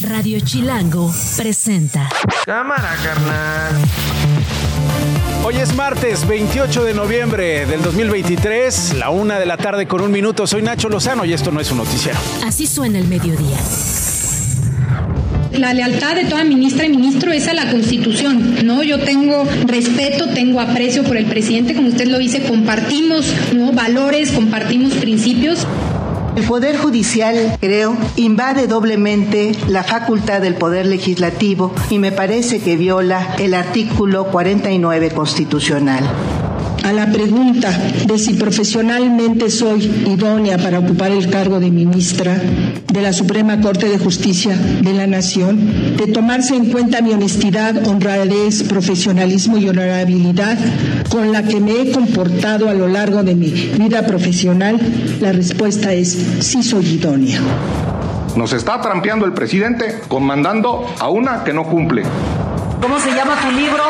Radio Chilango presenta. Cámara, carnal. Hoy es martes 28 de noviembre del 2023, la una de la tarde con un minuto. Soy Nacho Lozano y esto no es un noticiero. Así suena el mediodía. La lealtad de toda ministra y ministro es a la Constitución, ¿no? Yo tengo respeto, tengo aprecio por el presidente, como usted lo dice, compartimos ¿no? valores, compartimos principios. El Poder Judicial, creo, invade doblemente la facultad del Poder Legislativo y me parece que viola el artículo 49 constitucional a la pregunta de si profesionalmente soy idónea para ocupar el cargo de ministra de la Suprema Corte de Justicia de la Nación, de tomarse en cuenta mi honestidad, honradez, profesionalismo y honorabilidad con la que me he comportado a lo largo de mi vida profesional, la respuesta es sí soy idónea. Nos está trampeando el presidente comandando a una que no cumple. ¿Cómo se llama tu libro?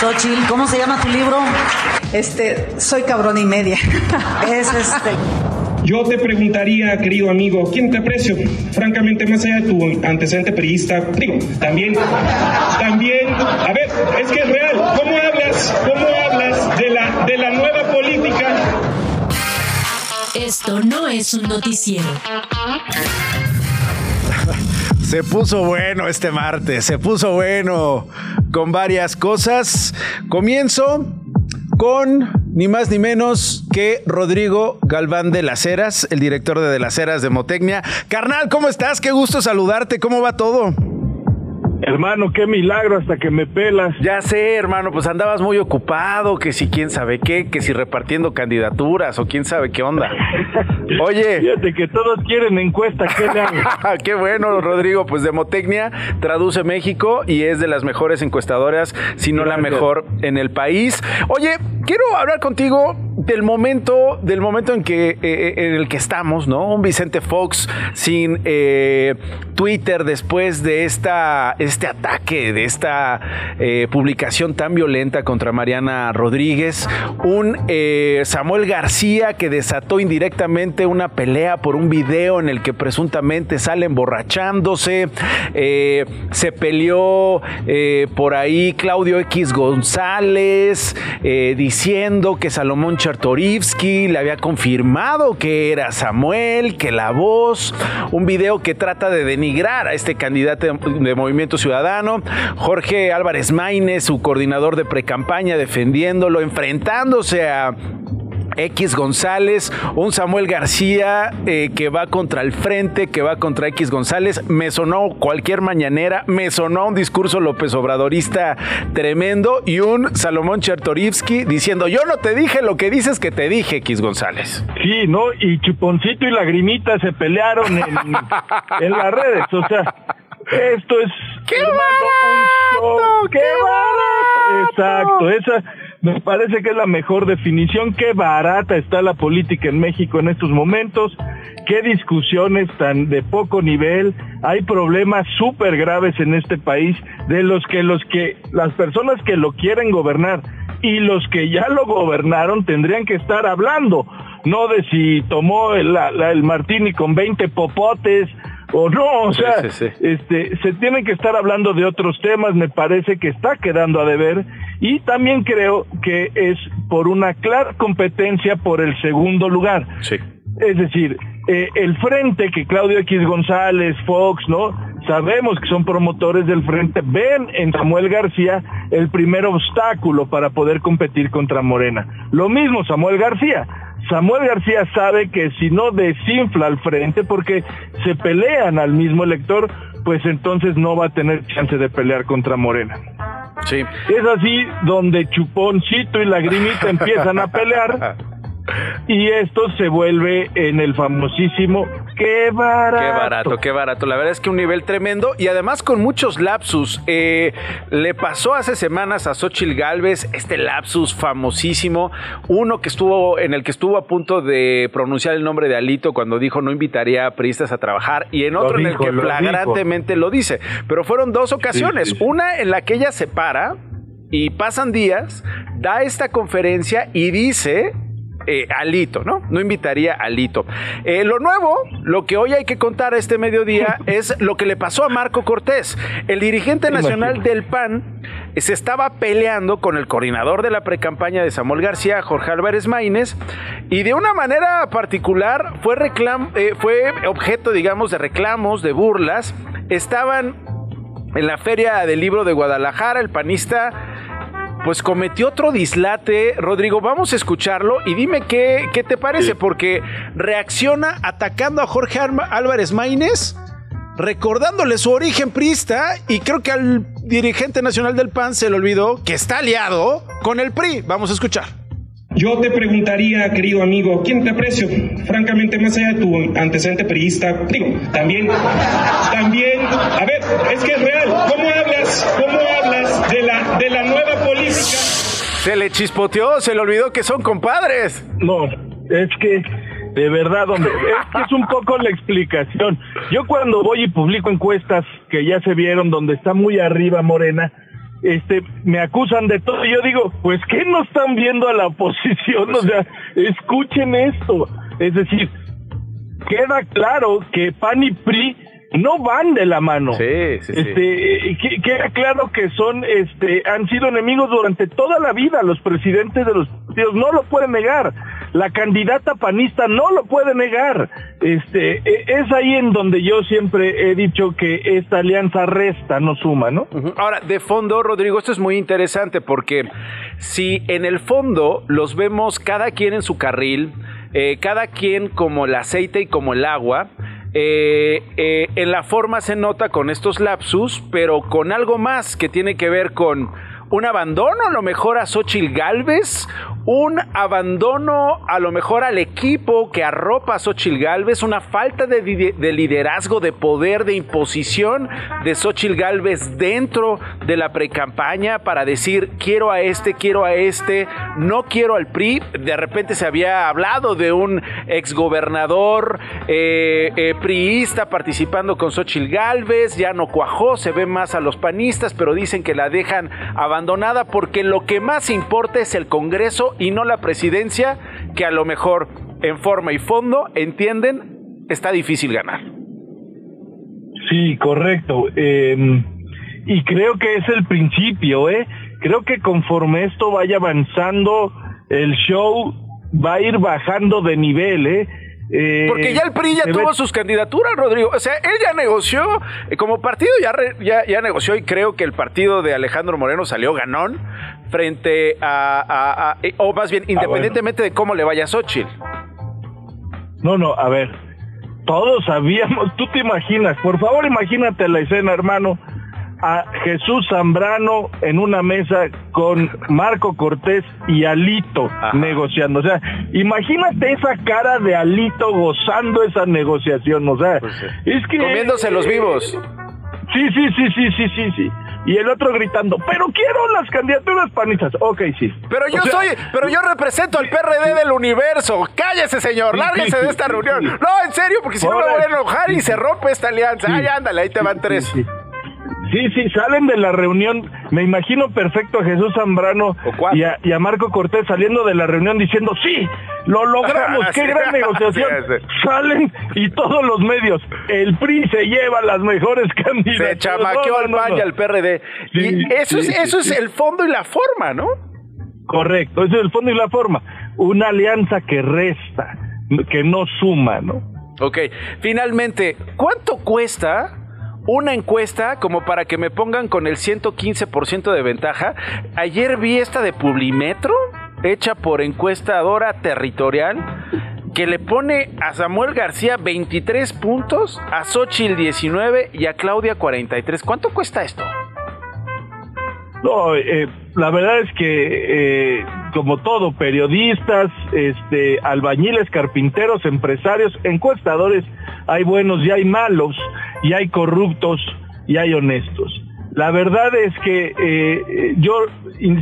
Xochitl, ¿cómo se llama tu libro? Este, soy cabrón y media. Es este. Yo te preguntaría, querido amigo, ¿quién te aprecio? Francamente, más allá de tu antecedente periodista, digo, también, también, a ver, es que es real, ¿cómo hablas, cómo hablas de la, de la nueva política? Esto no es un noticiero. Se puso bueno este martes, se puso bueno con varias cosas. Comienzo con ni más ni menos que Rodrigo Galván de las Heras, el director de De las Heras de Motecnia. Carnal, ¿cómo estás? Qué gusto saludarte, ¿cómo va todo? Hermano, qué milagro hasta que me pelas. Ya sé, hermano, pues andabas muy ocupado, que si quién sabe qué, que si repartiendo candidaturas o quién sabe qué onda. Oye. Fíjate que todos quieren encuesta, ¿qué le qué bueno, Rodrigo, pues Demotecnia traduce México y es de las mejores encuestadoras, si no la mejor en el país. Oye, quiero hablar contigo del momento, del momento en que eh, eh, en el que estamos, ¿no? Un Vicente Fox sin eh, Twitter después de esta, este ataque, de esta publicación tan violenta contra Mariana Rodríguez, un Samuel García que desató indirectamente una pelea por un video en el que presuntamente sale emborrachándose, se peleó por ahí Claudio X González diciendo que Salomón Chertorivsky le había confirmado que era Samuel, que la voz, un video que trata de denigrar a este candidato de, Movimiento Ciudadano, Jorge Álvarez Maínez, su coordinador de precampaña, defendiéndolo, enfrentándose a X González, un Samuel García eh, que va contra el frente, que va contra X González. Me sonó cualquier mañanera, me sonó un discurso López Obradorista tremendo y un Salomón Chertorivsky diciendo: Yo no te dije lo que dices que te dije, X González. Sí, ¿no? Y Chuponcito y Lagrimita se pelearon en, en las redes. O sea, esto es. ¡Qué barato! ¡Qué barato! Exacto, esa me parece que es la mejor definición. Qué barata está la política en México en estos momentos. Qué discusiones tan de poco nivel. Hay problemas súper graves en este país de los que los que las personas que lo quieren gobernar y los que ya lo gobernaron tendrían que estar hablando, no de si tomó el, el martini con 20 popotes o no, o sea, este se tiene que estar hablando de otros temas, me parece que está quedando a deber y también creo que es por una clara competencia por el segundo lugar. Sí. Es decir, eh, el frente que Claudio X González, Fox, ¿no? Sabemos que son promotores del frente, ven en Samuel García el primer obstáculo para poder competir contra Morena. Lo mismo Samuel García. Samuel García sabe que si no desinfla al frente porque se pelean al mismo elector, pues entonces no va a tener chance de pelear contra Morena. Sí. Es así donde Chuponcito y Lagrimita empiezan a pelear y esto se vuelve en el famosísimo qué barato. Qué barato, qué barato. La verdad es que un nivel tremendo y además con muchos lapsus. Eh, le pasó hace semanas a Xochil Galvez este lapsus famosísimo, uno que estuvo en el que estuvo a punto de pronunciar el nombre de Alito cuando dijo no invitaría a priistas a trabajar y en otro en el que flagrantemente lo dice. Pero fueron dos ocasiones, una en la que ella se para y pasan días, da esta conferencia y dice eh, Alito, ¿no? No invitaría a Alito. Eh, lo nuevo, lo que hoy hay que contar este mediodía es lo que le pasó a Marco Cortés. El dirigente nacional del PAN se estaba peleando con el coordinador de la precampaña de Samuel García, Jorge Álvarez Maínez, y de una manera particular fue, reclam eh, fue objeto, digamos, de reclamos, de burlas. Estaban en la Feria del Libro de Guadalajara, el panista pues cometió otro dislate. Rodrigo, vamos a escucharlo y dime qué, qué te parece, porque reacciona atacando a Jorge Álvarez Maínez, recordándole su origen priista y creo que al dirigente nacional del PAN se le olvidó que está aliado con el PRI. Vamos a escuchar. Yo te preguntaría, querido amigo, ¿quién te aprecio? Francamente, más allá de tu antecedente periodista, digo, también, también, a ver, es que es real, ¿cómo hablas, cómo hablas de la, de la nueva política? Se le chispoteó, se le olvidó que son compadres. No, es que, de verdad, hombre, es es un poco la explicación. Yo cuando voy y publico encuestas que ya se vieron donde está muy arriba Morena, este, me acusan de todo. Y yo digo, pues ¿qué no están viendo a la oposición? O sea, escuchen esto. Es decir, queda claro que PAN y PRI no van de la mano. Sí, sí, sí. Este, queda claro que son, este, han sido enemigos durante toda la vida. Los presidentes de los partidos no lo pueden negar. La candidata panista no lo puede negar. Este, e, es ahí en donde yo siempre he dicho que esta alianza resta, no suma, ¿no? Ahora, de fondo, Rodrigo, esto es muy interesante porque si en el fondo los vemos cada quien en su carril, eh, cada quien como el aceite y como el agua, eh, eh, en la forma se nota con estos lapsus, pero con algo más que tiene que ver con un abandono a lo mejor a Xochitl Galvez, un abandono a lo mejor al equipo que arropa a Xochitl Galvez, una falta de, liderazgo, de poder, de imposición de Xochitl Galvez dentro de la precampaña para decir quiero a este, quiero a este, no quiero al PRI. De repente se había hablado de un exgobernador eh, eh, priista participando con Xochitl Galvez, ya no cuajó, se ve más a los panistas, pero dicen que la dejan abandonada porque lo que más importa es el Congreso y no la presidencia, que a lo mejor en forma y fondo entienden está difícil ganar. Sí, correcto. Em, y creo que es el principio, ¿eh? Creo que conforme esto vaya avanzando, el show va a ir bajando de nivel, ¿eh? Eh, Porque ya el PRI ya tuvo sus candidaturas, Rodrigo. O sea, él ya negoció, eh, como partido ya, ya, negoció y creo que el partido de Alejandro Moreno salió ganón frente a, eh, o más bien, ah, independientemente de cómo le vaya a Xochitl. No, no, a ver, todos sabíamos, tú te imaginas, por favor imagínate la escena, hermano, a Jesús Zambrano en una mesa con Marco Cortés y Alito negociando. O sea, imagínate esa cara de Alito gozando esa negociación. O sea, pues es que. Comiéndose los vivos. Sí, sí, sí, sí, sí, sí, sí. Y el otro gritando, pero quiero las candidaturas panistas. Ok, sí. Pero yo soy, pero yo represento al PRD del universo. Cállese, señor, lárguese de esta reunión. No, en serio, porque si no me voy a enojar y se rompe esta alianza. Ay, ándale, ahí te van tres. Sí, sí, salen de la reunión. Me imagino perfecto a Jesús Zambrano y a, Marco Cortés saliendo de la reunión diciendo, sí, lo logramos, qué gran negociación. Salen y todos los medios. El PRI se lleva las mejores candidaturas. Se chamaqueó al PAN y al PRD. y eso, es, eso es el fondo y la forma, ¿no? Correcto, eso es el fondo y la forma. Una alianza que resta, que no suma, ¿no? Ok, finalmente, ¿cuánto cuesta una encuesta como para que me pongan con el 115% de ventaja. Ayer vi esta de Publimetro, hecha por encuestadora territorial, que le pone a Samuel García 23 puntos, a Xochitl 19 y a Claudia 43. ¿Cuánto cuesta esto? No, eh, la verdad es que eh, como todo, periodistas, este, albañiles, carpinteros, empresarios, encuestadores, hay buenos y hay malos, y hay corruptos y hay honestos. La verdad es que eh, yo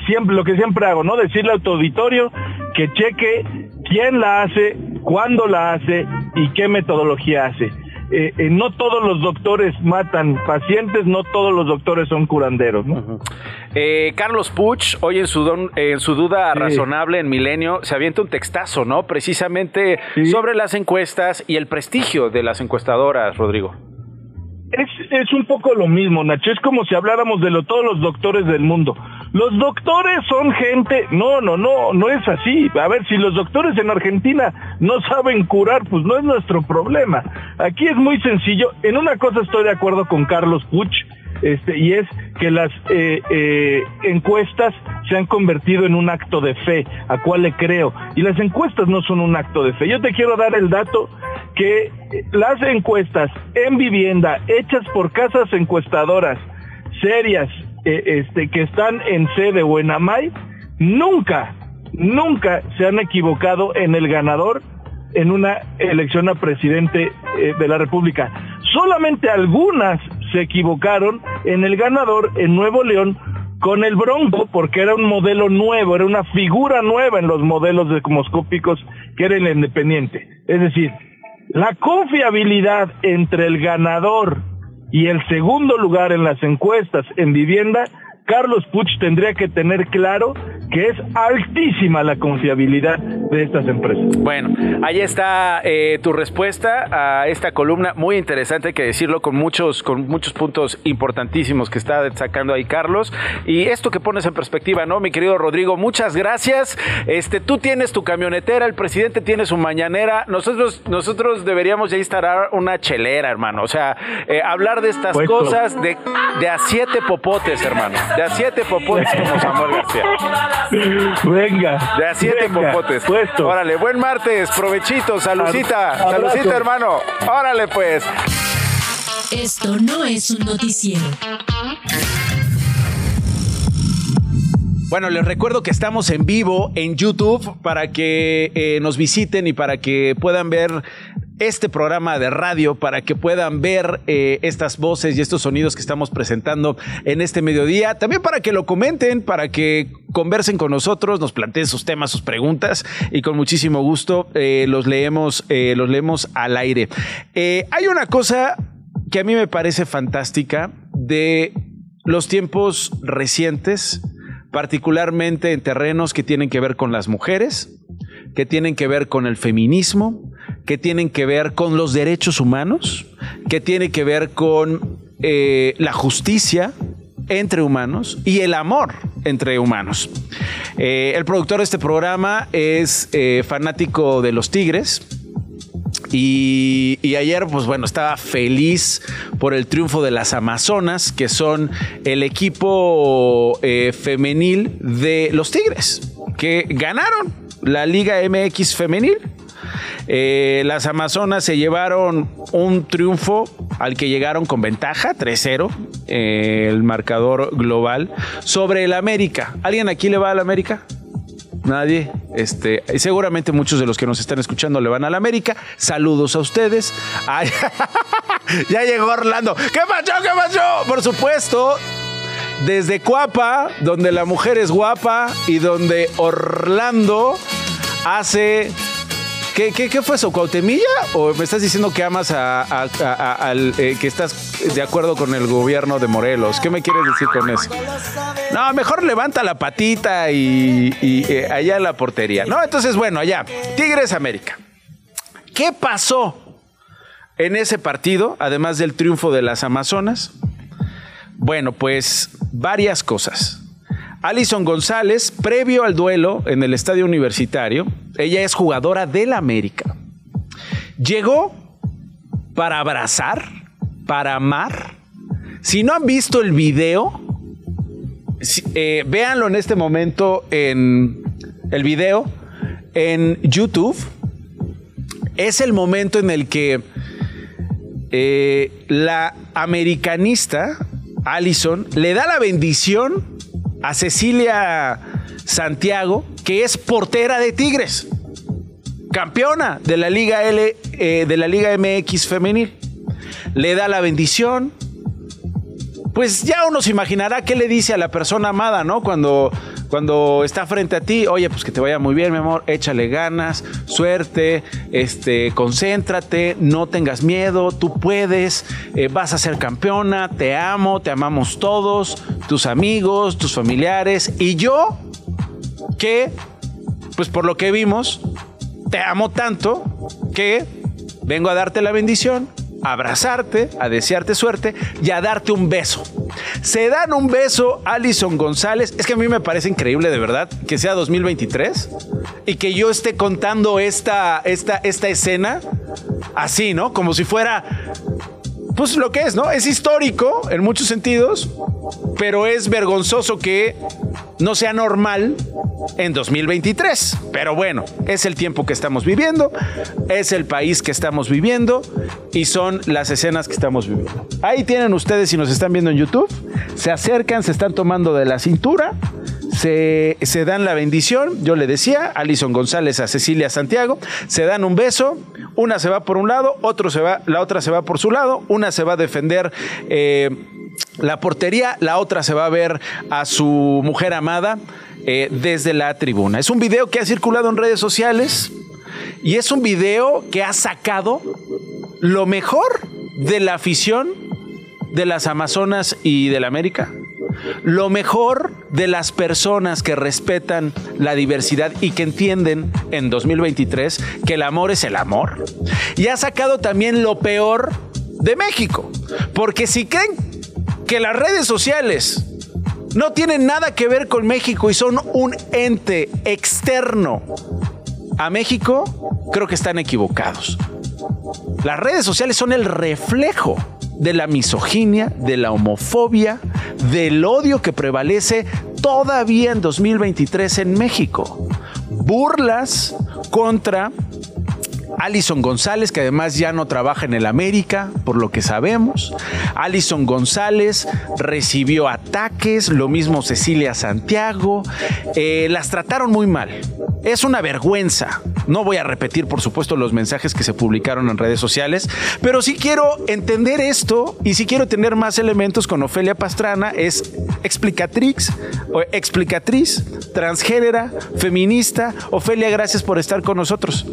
siempre lo que siempre hago, ¿no? Decirle al auditorio que cheque quién la hace, cuándo la hace y qué metodología hace. Eh, eh, no todos los doctores matan pacientes, no todos los doctores son curanderos. ¿no? Eh, Carlos Puch, hoy en su, en su duda razonable en Milenio, se avienta un textazo, ¿no? Precisamente sobre las encuestas y el prestigio de las encuestadoras, Rodrigo. Es, es un poco lo mismo, Nacho. Es como si habláramos de lo, todos los doctores del mundo. Los doctores son gente. No, no, no, no es así. A ver, si los doctores en Argentina no saben curar, pues no es nuestro problema. Aquí es muy sencillo. En una cosa estoy de acuerdo con Carlos Puch este, y es que las eh, eh, encuestas se han convertido en un acto de fe, a cual le creo. Y las encuestas no son un acto de fe. Yo te quiero dar el dato que las encuestas en vivienda hechas por casas encuestadoras serias eh, este, que están en sede o en AMAI, nunca, nunca se han equivocado en el ganador en una elección a presidente de la República. Solamente algunas se equivocaron en el ganador en Nuevo León con el Bronco, porque era un modelo nuevo, era una figura nueva en los modelos demoscópicos que era el independiente. Es decir, la confiabilidad entre el ganador y el segundo lugar en las encuestas en vivienda Carlos Puch tendría que tener claro que es altísima la confiabilidad de estas empresas. Bueno, ahí está eh, tu respuesta a esta columna, muy interesante, hay que decirlo, con muchos, con muchos puntos importantísimos que está sacando ahí Carlos. Y esto que pones en perspectiva, ¿no? Mi querido Rodrigo, muchas gracias. Este, tú tienes tu camionetera, el presidente tiene su mañanera, nosotros, nosotros deberíamos ya instalar una chelera, hermano. O sea, eh, hablar de estas cosas de, de a siete popotes, hermano. De a siete popotes como Samuel García. Venga. De a siete popotes. Puesto. Órale, buen martes, provechito, salucita, salucita, hermano. Órale, pues. Esto no es un noticiero. Bueno, les recuerdo que estamos en vivo en YouTube para que eh, nos visiten y para que puedan ver este programa de radio para que puedan ver eh, estas voces y estos sonidos que estamos presentando en este mediodía. También para que lo comenten, para que conversen con nosotros, nos planteen sus temas, sus preguntas y con muchísimo gusto eh, los leemos, eh, los leemos al aire. hay una cosa que a mí me parece fantástica de los tiempos recientes, particularmente en terrenos que tienen que ver con las mujeres, que tienen que ver con el feminismo, que tienen que ver con los derechos humanos, que tiene que ver con eh, la justicia entre humanos y el amor entre humanos. Eh, el productor de este programa es eh, fanático de los Tigres. Y, ayer, pues bueno, estaba feliz por el triunfo de las Amazonas, que son el equipo femenil de los Tigres, que ganaron la Liga MX femenil eh, las Amazonas se llevaron un triunfo al que llegaron con ventaja, 3-0, eh, el marcador global, sobre el América. ¿Alguien aquí le va al América? Nadie. Este, seguramente muchos de los que nos están escuchando le van al América. Saludos a ustedes. ya llegó Orlando. ¿Qué pasó? ¿Qué pasó? Por supuesto, desde Cuapa, donde la mujer es guapa y donde Orlando hace ¿Qué, fue eso? ¿Cuautemilla? ¿O me estás diciendo que amas a, eh, que estás de acuerdo con el gobierno de Morelos? ¿Qué me quieres decir con eso? No, mejor levanta la patita y, eh, allá la portería. No, entonces, bueno, allá. Tigres América. ¿Qué pasó en ese partido, además del triunfo de las Amazonas? Bueno, pues varias cosas. Alison González, previo al duelo en el estadio universitario, ella es jugadora del América. Llegó para abrazar, para amar. Si no han visto el video, eh, véanlo en este momento en el video en YouTube. Es el momento en el que eh, la americanista Allison le da la bendición a Cecilia Santiago, que es portera de Tigres, campeona de la Liga L, eh, de la Liga MX femenil. Le da la bendición. Pues ya uno se imaginará qué le dice a la persona amada, ¿no? Cuando, Cuando está frente a ti, oye, pues que te vaya muy bien, mi amor, échale ganas, suerte, este, concéntrate, no tengas miedo, tú puedes, eh, vas a ser campeona, te amo, te amamos todos, tus amigos, tus familiares y yo, que, pues por lo que vimos, te amo tanto que vengo a darte la bendición a abrazarte, a desearte suerte y a darte un beso. Se dan un beso Alison González. Es que a mí me parece increíble de verdad que sea 2023 y que yo esté contando esta, esta, esta escena así, ¿no? Como si fuera pues lo que es, ¿no? Es histórico en muchos sentidos, pero es vergonzoso que no sea normal en 2023. Pero bueno, es el tiempo que estamos viviendo, es el país que estamos viviendo y son las escenas que estamos viviendo. Ahí tienen ustedes si nos están viendo en YouTube, se acercan, se están tomando de la cintura. Se, se, dan la bendición, yo le decía, Alison González a Cecilia Santiago, se dan un beso, una se va por un lado, otro se va, la otra se va por su lado, una se va a defender eh, la portería, la otra se va a ver a su mujer amada eh, desde la tribuna. Es un video que ha circulado en redes sociales y es un video que ha sacado lo mejor de la afición de las Amazonas y de la América lo mejor de las personas que respetan la diversidad y que entienden en 2023 que el amor es el amor. Y ha sacado también lo peor de México. Porque si creen que las redes sociales no tienen nada que ver con México y son un ente externo a México, creo que están equivocados. Las redes sociales son el reflejo de la misoginia, de la homofobia, del odio que prevalece todavía en 2023 en México. Burlas contra Alison González, que además ya no trabaja en el América, por lo que sabemos. Alison González recibió ataques, lo mismo Cecilia Santiago. Eh, las trataron muy mal. Es una vergüenza. No voy a repetir, por supuesto, los mensajes que se publicaron en redes sociales, pero sí quiero entender esto y sí quiero tener más elementos con Ofelia Pastrana. Es explicatrix, o explicatriz, transgénera, feminista. Ofelia, gracias por estar con nosotros.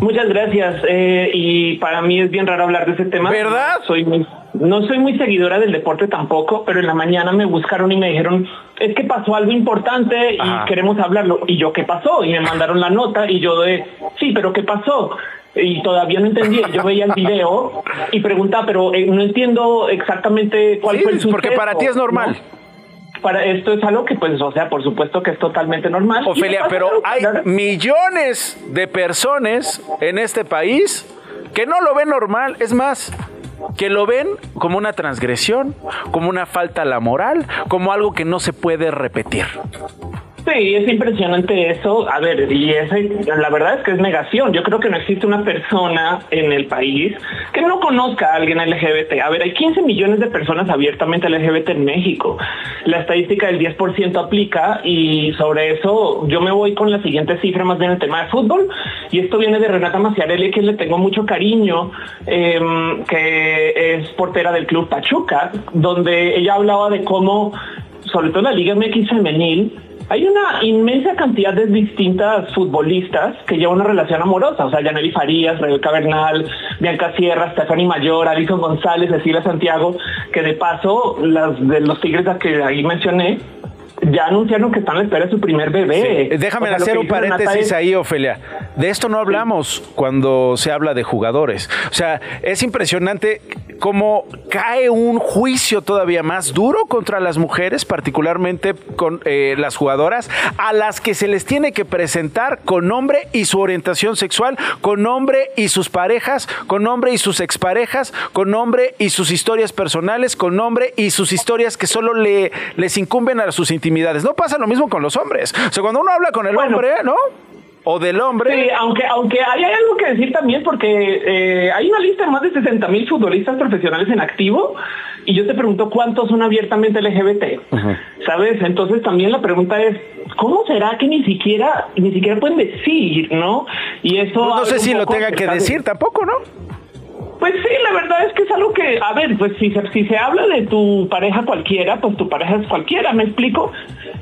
Muchas gracias. Eh, y para mí es bien raro hablar de ese tema. ¿Verdad? Soy muy, no soy muy seguidora del deporte tampoco, pero en la mañana me buscaron y me dijeron, es que pasó algo importante y Ajá. queremos hablarlo. Y yo, ¿qué pasó? Y me mandaron la nota y yo de, sí, pero ¿qué pasó? y todavía no entendía. Yo veía el video y preguntaba, pero eh, no entiendo exactamente cuál sí, fue el suceso. Porque para ti es normal. ¿no? para esto es algo que pues o sea por supuesto que es totalmente normal Ofelia pero hay millones de personas en este país que no lo ven normal es más que lo ven como una transgresión como una falta a la moral como algo que no se puede repetir Sí, es impresionante eso. A ver, y ese, la verdad es que es negación. Yo creo que no existe una persona en el país que no conozca a alguien LGBT. A ver, hay 15 millones de personas abiertamente LGBT en México. La estadística del 10% aplica y sobre eso yo me voy con la siguiente cifra más bien el tema de fútbol. Y esto viene de Renata Maciarelli, que le tengo mucho cariño, eh, que es portera del club Pachuca, donde ella hablaba de cómo, sobre todo la Liga MX femenil, hay una inmensa cantidad de distintas futbolistas que llevan una relación amorosa, o sea, Yaneli Farías, Rebeca Bernal, Bianca Sierra, Stephanie Mayor, Alison González, Cecilia Santiago, que de paso, las de los Tigres que ahí mencioné, ya anunciaron que están a la espera de su primer bebé. Sí. Déjame o sea, hacer un paréntesis es... ahí, Ofelia. De esto no hablamos sí. cuando se habla de jugadores. O sea, es impresionante cómo cae un juicio todavía más duro contra las mujeres, particularmente con eh, las jugadoras, a las que se les tiene que presentar con nombre y su orientación sexual, con nombre y sus parejas, con nombre y sus exparejas, con nombre y sus historias personales, con nombre y sus historias que solo le, les incumben a sus intimidades. No pasa lo mismo con los hombres. O sea, cuando uno habla con el bueno, hombre, ¿no? o del hombre. Sí, aunque, aunque hay, algo que decir también, porque eh, hay una lista de más de 60 mil futbolistas profesionales en activo, y yo te pregunto cuántos son abiertamente LGBT, uh -huh. ¿sabes? Entonces también la pregunta es, ¿cómo será que ni siquiera, ni siquiera pueden decir, no? Y eso... No, no sé si lo tenga que decir de... tampoco, ¿no? Pues sí, la verdad es que es algo que, a ver, pues si se, si se habla de tu pareja cualquiera, pues tu pareja es cualquiera, ¿me explico?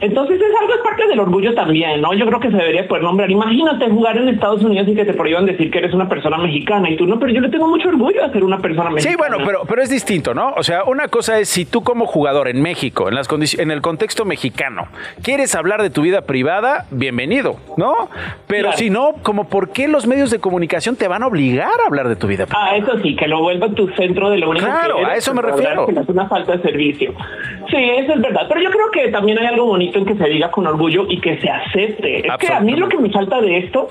Entonces es algo, es parte del orgullo también, ¿no? Yo creo que se debería poder nombrar. Imagínate jugar en Estados Unidos y que te prohíban decir que eres una persona mexicana y tú no, pero yo le tengo mucho orgullo de ser una persona mexicana. Sí, bueno, pero, pero es distinto, ¿no? O sea, una cosa es si tú como jugador en México, en, las en el contexto mexicano, quieres hablar de tu vida privada, bienvenido, ¿no? Pero si no, como por qué los medios de comunicación te van a obligar a hablar de tu vida privada? Ah, eso sí, que lo vuelva tu centro de lo único claro, que a eso me refiero. Es una falta de servicio. Sí, eso es verdad. Pero yo creo que también hay algo bonito en que se diga con orgullo y que se acepte. Es que a mí lo que me falta de esto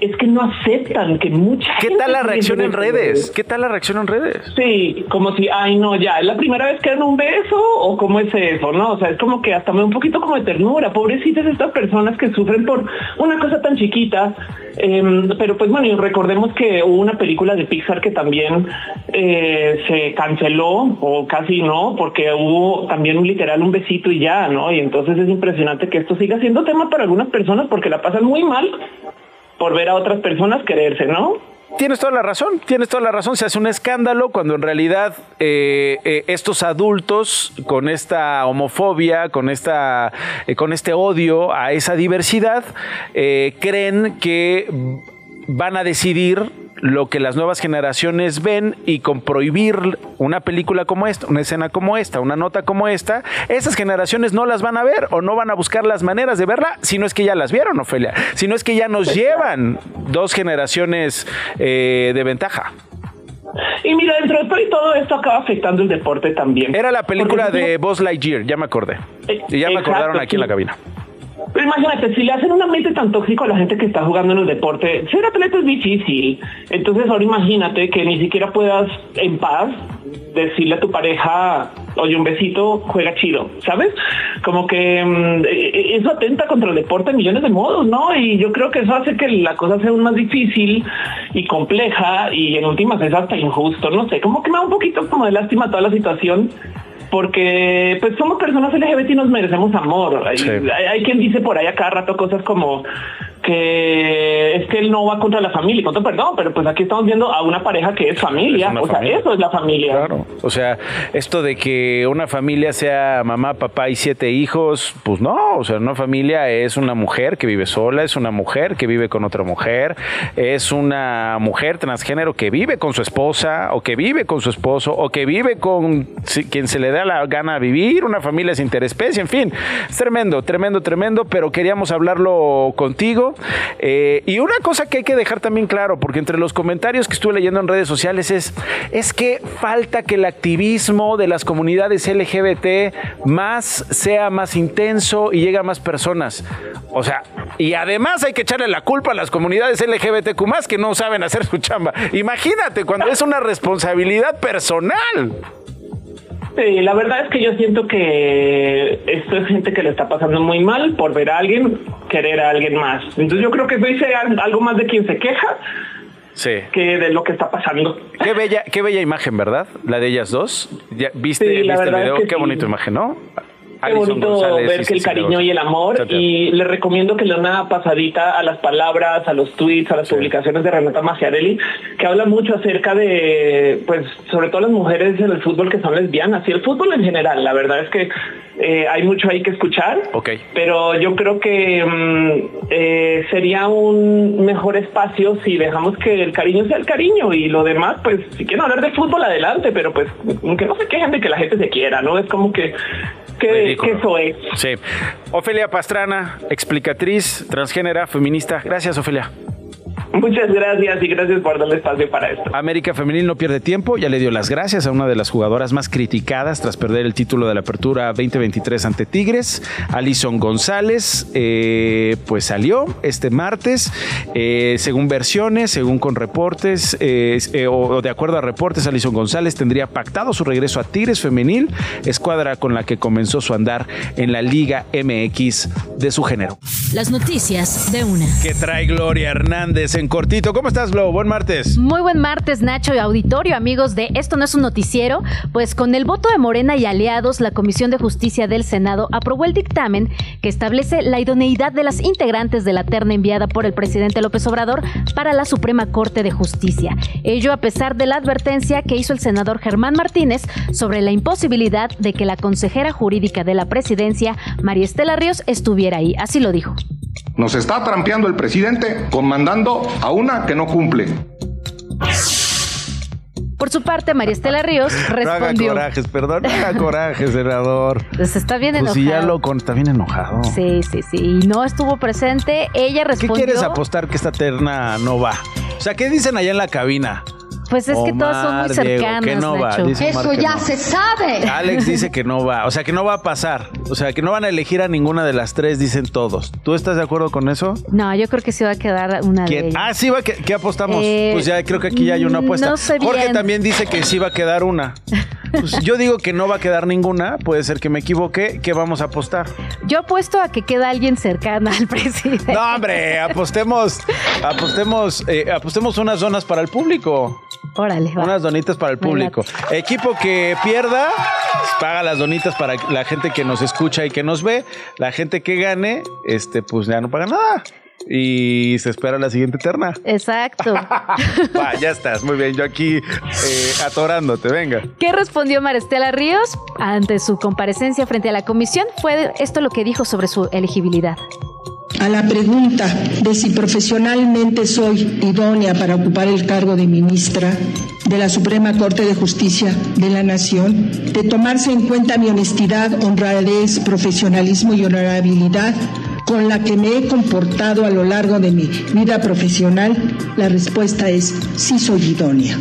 es que no aceptan que mucha ¿Qué tal la reacción en redes? ¿Qué tal la reacción en redes? Sí, como si, ay no, ya, es la primera vez que dan un beso o cómo es eso, ¿no? O sea, es como que hasta me da un poquito como de ternura, pobrecitas estas personas que sufren por una cosa tan chiquita. Em, pero pues bueno, y recordemos que hubo una película de Pixar que también eh, se canceló o casi no, porque hubo también un literal un besito y ya, ¿no? Y entonces es impresionante que esto siga siendo tema para algunas personas porque la pasan muy mal por ver a otras personas quererse, ¿no? Tienes toda la razón, tienes toda la razón. Se hace un escándalo cuando en realidad eh, eh, estos adultos con esta homofobia, con esta, eh, con este odio a esa diversidad, creen que van a decidir lo que las nuevas generaciones ven y con prohibir una película como esta, una escena como esta, una nota como esta, esas generaciones no las van a ver o no van a buscar las maneras de verla, si no es que ya las vieron, Ofelia, si no es que ya nos llevan dos generaciones eh, de ventaja. Y mira, dentro de todo y todo esto acaba afectando el deporte también. Era la película de Buzz Lightyear, ya me acordé. Y ya me acordaron aquí en la cabina. Pero imagínate, si le hacen un ambiente tan tóxico a la gente que está jugando en el deporte, ser atleta es difícil. Entonces ahora imagínate que ni siquiera puedas en paz decirle a tu pareja, oye, un besito, juega chido, ¿sabes? Como que mm, e, e, eso atenta contra el deporte en millones de modos, ¿no? Y yo creo que eso hace que la cosa sea aún más difícil y compleja y en últimas es hasta injusto, no sé, como que me da un poquito como de lástima toda la situación porque pues somos personas LGBT y nos merecemos amor. Hay, hay, quien dice por ahí a cada rato cosas como que es que él no va contra la familia, contra perdón, pero pues aquí estamos viendo a una pareja que es familia, o sea, eso es la familia. Claro, o sea, esto de que una familia sea mamá, papá y siete hijos, pues no, o sea, una familia es una mujer que vive sola, es una mujer que vive con otra mujer, es una mujer transgénero que vive con su esposa o que vive con su esposo o que vive con quien se le da la gana vivir, una familia es interespecie, en fin, es tremendo, tremendo, tremendo, pero queríamos hablarlo contigo eh, y una cosa que hay que dejar también claro, porque entre los comentarios que estuve leyendo en redes sociales es, es que falta que el activismo de las comunidades LGBT más sea más intenso y llegue a más personas. O sea, y además hay que echarle la culpa a las comunidades LGBTQ más que no saben hacer su chamba. Imagínate cuando es una responsabilidad personal. Sí, la verdad es que yo siento que esto es gente que le está pasando muy mal por ver a alguien, querer a alguien más. Entonces yo creo que eso dice algo más de quien se queja sí. que de lo que está pasando. Qué bella, qué bella imagen, ¿verdad? La de ellas dos. ¿Viste, el video? Qué bonita imagen, ¿no? Qué bonito ver que el cariño y el amor. Y le recomiendo que le una pasadita a las palabras, a los tweets, a las publicaciones de Renata Maciarelli, que habla mucho acerca de, pues, sobre todo las mujeres en el fútbol que son lesbianas y el fútbol en general. La verdad es que eh, hay mucho ahí que escuchar. Pero yo creo que mm, eh, sería un mejor espacio si dejamos que el cariño sea el cariño y lo demás, pues, si quieren hablar de fútbol, adelante, pero pues, que no se quejen de que la gente se quiera, ¿no? Es como que ¿Qué, ¿Qué, soy? Sí. Ofelia Pastrana, explicatriz, transgénera, feminista. Gracias, Ofelia. Muchas gracias y gracias por darle espacio para esto. América Femenil no pierde tiempo, ya le dio las gracias a una de las jugadoras más criticadas tras perder el título de la Apertura 2023 ante Tigres, Alison González, eh, pues salió este martes, eh, según versiones, según con reportes, eh, o de acuerdo a reportes, Alison González tendría pactado su regreso a Tigres Femenil, escuadra con la que comenzó su andar en la Liga MX de su género. Las noticias de una. Que trae Gloria Hernández en cortito. ¿Cómo estás, Globo? Buen martes. Muy buen martes, Nacho y auditorio, amigos de Esto no es un noticiero. Pues con el voto de Morena y aliados, la Comisión de Justicia del Senado aprobó el dictamen que establece la idoneidad de las integrantes de la terna enviada por el presidente López Obrador para la Suprema Corte de Justicia. Ello a pesar de la advertencia que hizo el senador Germán Martínez sobre la imposibilidad de que la consejera jurídica de la presidencia, María Estela Ríos, estuviera ahí. Así lo dijo. Nos está trampeando el presidente comandando a una que no cumple. Por su parte, María Estela Ríos respondió. No haga corajes, perdón, no haga coraje, senador. Pues está bien pues enojado. si ya lo con, está bien enojado. Sí, sí, sí. Y no estuvo presente. Ella respondió. ¿Qué quieres apostar que esta terna no va? O sea, ¿qué dicen allá en la cabina? Pues es que todos son muy cercanos, Diego, que no va, Nacho. dice Omar Eso que ya no. se sabe. Alex dice que no va, o sea, que no va a pasar. O sea, que no van a elegir a ninguna de las tres, dicen todos. ¿Tú estás de acuerdo con eso? No, yo creo que se va a quedar una de ellas. Ah, sí va, ¿qué, qué apostamos? Eh, pues ya creo que aquí ya hay una apuesta. no sé Jorge bien. también dice que sí va a quedar una. Pues yo digo que no va a quedar ninguna, puede ser que me equivoque, ¿qué vamos a apostar? Yo apuesto a que queda alguien cercano al presidente. No, hombre, apostemos, apostemos, eh, apostemos unas zonas para el público. Órale, va. Unas donitas para el público. Equipo que pierda, paga las donitas para la gente que nos escucha y que nos ve. La gente que gane, este, pues ya no paga nada. Y se espera la siguiente terna. Exacto. Va, ya estás. Muy bien. Yo aquí eh, atorándote. Venga. ¿Qué respondió Maristela Ríos ante su comparecencia frente a la comisión? Fue esto lo que dijo sobre su elegibilidad. A la pregunta de si profesionalmente soy idónea para ocupar el cargo de ministra de la Suprema Corte de Justicia de la Nación, de tomarse en cuenta mi honestidad, honradez, profesionalismo y honorabilidad con la que me he comportado a lo largo de mi vida profesional, la respuesta es sí soy idónea.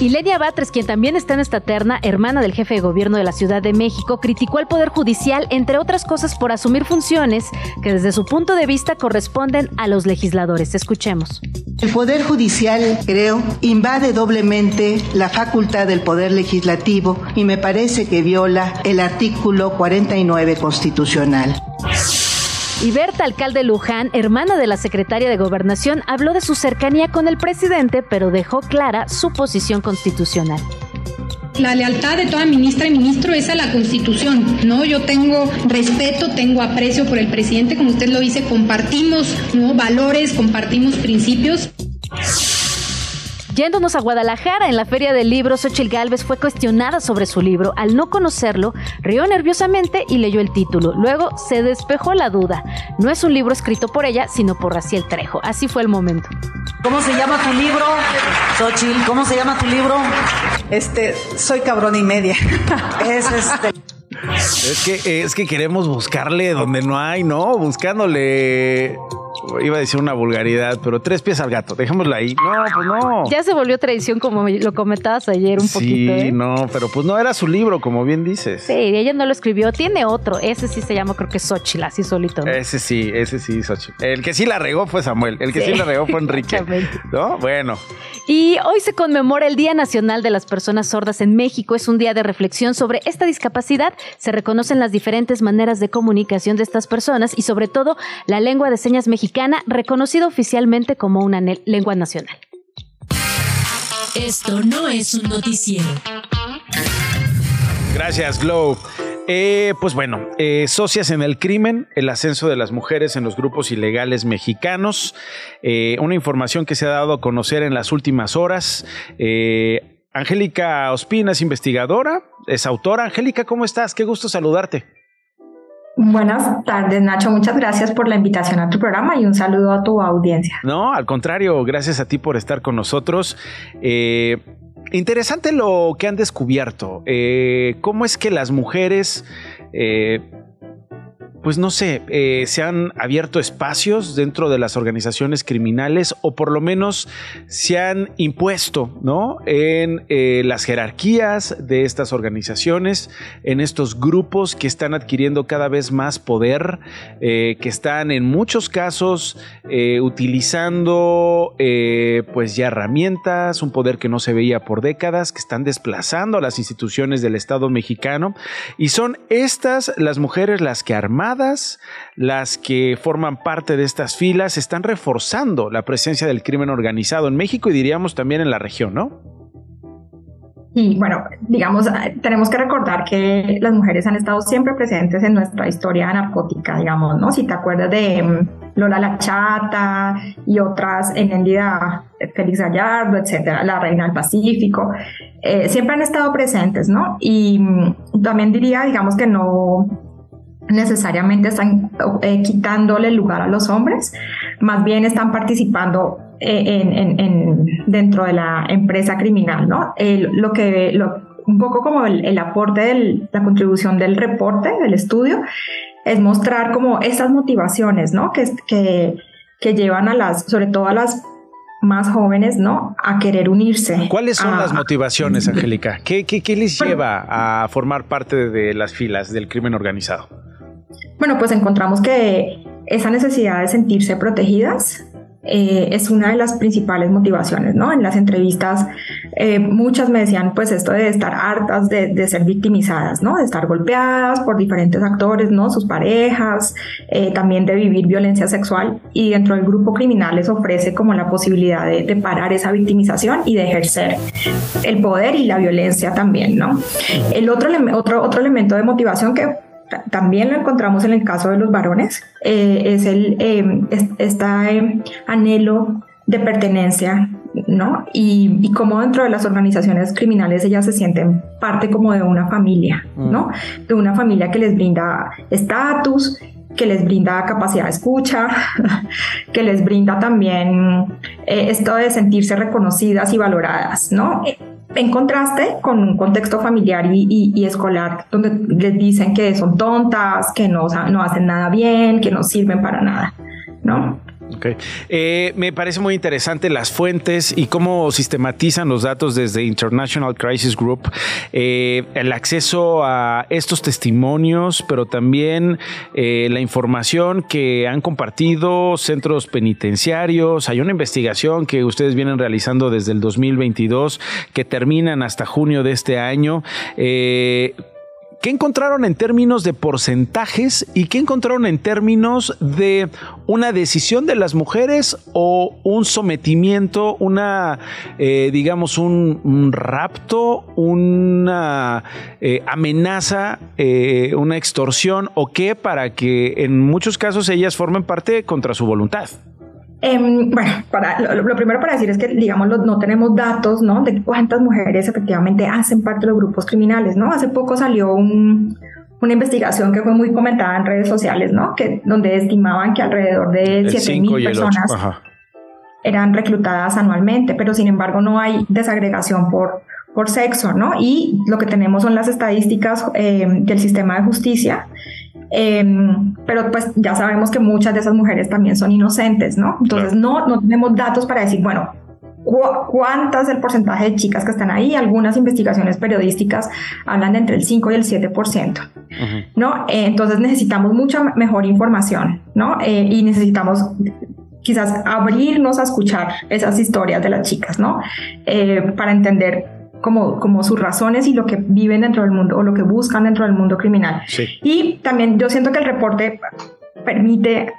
Y Lenia Batres, quien también está en esta terna, hermana del jefe de gobierno de la Ciudad de México, criticó al Poder Judicial, entre otras cosas, por asumir funciones que desde su punto de vista corresponden a los legisladores. Escuchemos. El Poder Judicial, creo, invade doblemente la facultad del Poder Legislativo y me parece que viola el artículo 49 constitucional. Y Berta, alcalde Luján, hermana de la secretaria de Gobernación, habló de su cercanía con el presidente, pero dejó clara su posición constitucional. La lealtad de toda ministra y ministro es a la Constitución, ¿no? Yo tengo respeto, tengo aprecio por el presidente, como usted lo dice, compartimos valores, compartimos principios. Yéndonos a Guadalajara, en la Feria del Libro, Xochil Gálvez fue cuestionada sobre su libro. Al no conocerlo, rió nerviosamente y leyó el título. Luego se despejó la duda. No es un libro escrito por ella, sino por Raciel Trejo. Así fue el momento. ¿Cómo se llama tu libro? Xochil, ¿cómo se llama tu libro? Este, soy cabrón y media. Es este. Es que, es que queremos buscarle donde no hay, ¿no? Buscándole. Iba a decir una vulgaridad, pero tres pies al gato. Dejémosla ahí. No, pues no. Ya se volvió tradición, como lo comentabas ayer un sí, poquito. ¿eh? no, pero pues no era su libro, como bien dices. Sí, ella no lo escribió. Tiene otro. Ese sí se llama, creo que Xochitl, así solito. ¿no? Ese sí, ese sí, Xochitl. El que sí la regó fue Samuel. El que sí, Sí, la regó fue Enrique. exactamente. ¿No? Bueno. Y hoy se conmemora el Día Nacional de las Personas Sordas en México. Es un día de reflexión sobre esta discapacidad. Se reconocen las diferentes maneras de comunicación de estas personas y sobre todo la lengua de señas mexicana, reconocida oficialmente como una lengua nacional. Esto no es un noticiero. Gracias, Glow. Eh, pues bueno, eh, socias en el crimen, el ascenso de las mujeres en los grupos ilegales mexicanos, eh, una información que se ha dado a conocer en las últimas horas. Eh, Angélica Ospina es investigadora, es autora. Angélica, ¿cómo estás? Qué gusto saludarte. Buenas tardes, Nacho. Muchas gracias por la invitación a tu programa y un saludo a tu audiencia. No, al contrario, gracias a ti por estar con nosotros. Eh, interesante lo que han descubierto. Eh, ¿Cómo es que las mujeres, eh, pues no sé, eh, se han abierto espacios dentro de las organizaciones criminales o por lo menos se han impuesto, ¿no? En eh, las jerarquías de estas organizaciones, en estos grupos que están adquiriendo cada vez más poder, eh, que están en muchos casos utilizando pues ya herramientas, un poder que no se veía por décadas, que están desplazando a las instituciones del Estado mexicano y son estas las mujeres las que armaron las que forman parte de estas filas, están reforzando la presencia del crimen organizado en México y diríamos también en la región, ¿no? Y bueno, digamos, tenemos que recordar que las mujeres han estado siempre presentes en nuestra historia narcótica, digamos, ¿no? Si te acuerdas de mm, Lola la Chata y otras, en Endida, Félix Gallardo, etcétera, la Reina del Pacífico, eh, siempre han estado presentes, ¿no? Y mm, también diría, digamos, que no necesariamente están eh, quitándole lugar a los hombres, más bien están participando eh, en, dentro de la empresa criminal, ¿no? lo que, un poco como el, aporte, de la contribución del reporte, del estudio, es mostrar como esas motivaciones, ¿no? Que, que, que llevan a las, sobre todo a las más jóvenes, ¿no? A querer unirse. ¿Cuáles son las motivaciones, Angélica? ¿Qué, qué, qué les lleva a formar parte de las filas del crimen organizado? Bueno, pues encontramos que esa necesidad de sentirse protegidas, eh, es una de las principales motivaciones, ¿no? En las entrevistas eh, muchas me decían pues esto de estar hartas de, ser victimizadas, ¿no? De estar golpeadas por diferentes actores, ¿no? Sus parejas, eh, también de vivir violencia sexual y dentro del grupo criminal les ofrece como la posibilidad de, de parar esa victimización y de ejercer el poder y la violencia también, ¿no? El otro, otro, otro elemento de motivación que también lo encontramos en el caso de los varones, eh, es el eh, este anhelo de pertenencia, ¿no? Y, y como dentro de las organizaciones criminales ellas se sienten parte como de una familia, mm. ¿no? De una familia que les brinda estatus, que les brinda capacidad de escucha, que les brinda también esto de sentirse reconocidas y valoradas, ¿no? En contraste con un contexto familiar y, escolar donde les dicen que son tontas, que no, no hacen nada bien, que no sirven para nada, ¿no? Okay. Eh, me parece muy interesante las fuentes y cómo sistematizan los datos desde International Crisis Group, eh, el acceso a estos testimonios, pero también eh, la información que han compartido centros penitenciarios. Hay una investigación que ustedes vienen realizando desde el 2022 que terminan hasta junio de este año. ¿Qué encontraron en términos de porcentajes y qué encontraron en términos de una decisión de las mujeres o un sometimiento, una, eh, digamos, un, rapto, una eh, amenaza, eh, una extorsión o qué para que en muchos casos ellas formen parte contra su voluntad? Em, bueno, para, lo, primero para decir es que, digamos, no tenemos datos, ¿no? De cuántas mujeres efectivamente hacen parte de los grupos criminales, ¿no? Hace poco salió una investigación que fue muy comentada en redes sociales, ¿no? Que, donde estimaban que alrededor de 7.000 personas eran reclutadas anualmente, pero sin embargo no hay desagregación por, por sexo, ¿no? Y lo que tenemos son las estadísticas em, del sistema de justicia Em, pero pues ya sabemos que muchas de esas mujeres también son inocentes, ¿no? Entonces no, no tenemos datos para decir, bueno, ¿cuántas el porcentaje de chicas que están ahí? Algunas investigaciones periodísticas hablan de entre el 5 y el 7%, ¿no? Eh, entonces necesitamos mucha mejor información, ¿no? Eh, y necesitamos quizás abrirnos a escuchar esas historias de las chicas, ¿no? Eh, para entender como, como sus razones y lo que viven dentro del mundo o lo que buscan dentro del mundo criminal. Y también yo siento que el reporte permite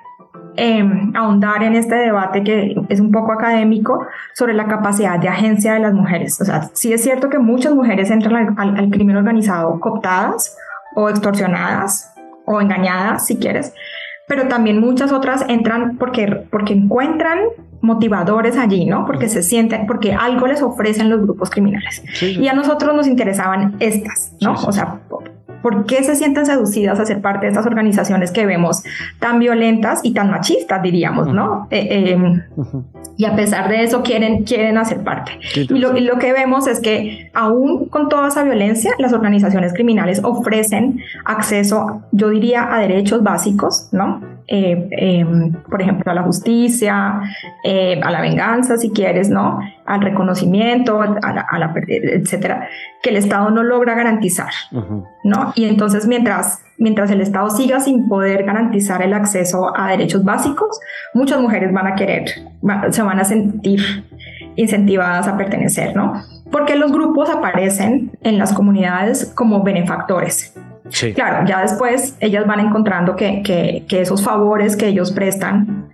em, ahondar en este debate que es un poco académico sobre la capacidad de agencia de las mujeres. O sea, sí es cierto que muchas mujeres entran al crimen organizado cooptadas o extorsionadas o engañadas, si quieres, pero también muchas otras entran porque, porque encuentran motivadores allí, ¿no? Porque se sienten, porque algo les ofrecen los grupos criminales. Y a nosotros nos interesaban estas, ¿no? o sea, ¿Por qué se sienten seducidas a ser parte de estas organizaciones que vemos tan violentas y tan machistas, diríamos, ¿no? Eh, em, y a pesar de eso quieren, quieren hacer parte. Y lo, y lo, que vemos es que aún con toda esa violencia, las organizaciones criminales ofrecen acceso, yo diría, a derechos básicos, ¿no? Eh, em, por ejemplo, a la justicia, eh, a la venganza, si quieres, ¿no? Al reconocimiento, a la, etcétera, que el Estado no logra garantizar, ¿no? Y entonces, mientras, mientras el Estado siga sin poder garantizar el acceso a derechos básicos, muchas mujeres van a querer, se van a sentir incentivadas a pertenecer, ¿no? Porque los grupos aparecen en las comunidades como benefactores, Claro, ya después ellas van encontrando que, que, que esos favores que ellos prestan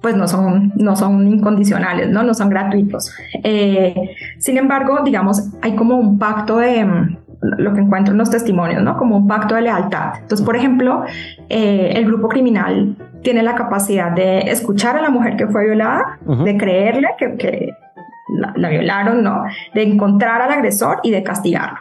pues no son, no son incondicionales, ¿no? no son gratuitos. Eh, sin embargo, digamos, hay como un pacto de mm, lo que encuentro en los testimonios, ¿no? Como un pacto de lealtad. Entonces, por ejemplo, eh, el grupo criminal tiene la capacidad de escuchar a la mujer que fue violada, de creerle que, que la, violaron, ¿no? De encontrar al agresor y de castigarlo.